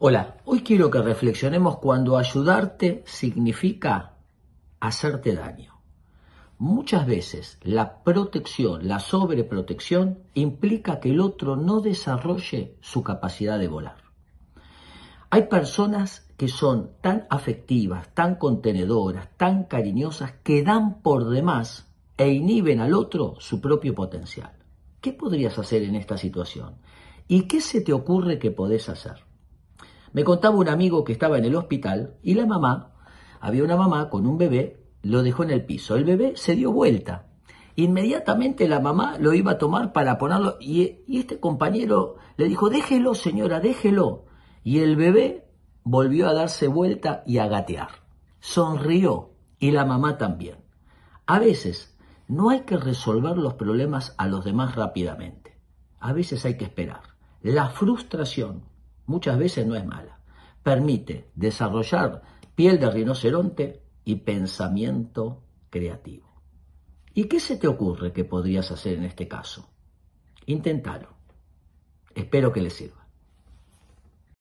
Hola, hoy quiero que reflexionemos cuando ayudarte significa hacerte daño. Muchas veces la protección, la sobreprotección, implica que el otro no desarrolle su capacidad de volar. Hay personas que son tan afectivas, tan contenedoras, tan cariñosas, que dan por demás e inhiben al otro su propio potencial. ¿Qué podrías hacer en esta situación? ¿Y qué se te ocurre que podés hacer? Me contaba un amigo que estaba en el hospital y la mamá, había una mamá con un bebé, lo dejó en el piso. El bebé se dio vuelta. Inmediatamente la mamá lo iba a tomar para ponerlo y, este compañero le dijo, déjelo señora, déjelo. Y el bebé volvió a darse vuelta y a gatear. Sonrió y la mamá también. A veces no hay que resolver los problemas a los demás rápidamente. A veces hay que esperar. La frustración muchas veces no es mala. Permite desarrollar piel de rinoceronte y pensamiento creativo. ¿Y qué se te ocurre que podrías hacer en este caso? Inténtalo. Espero que le sirva.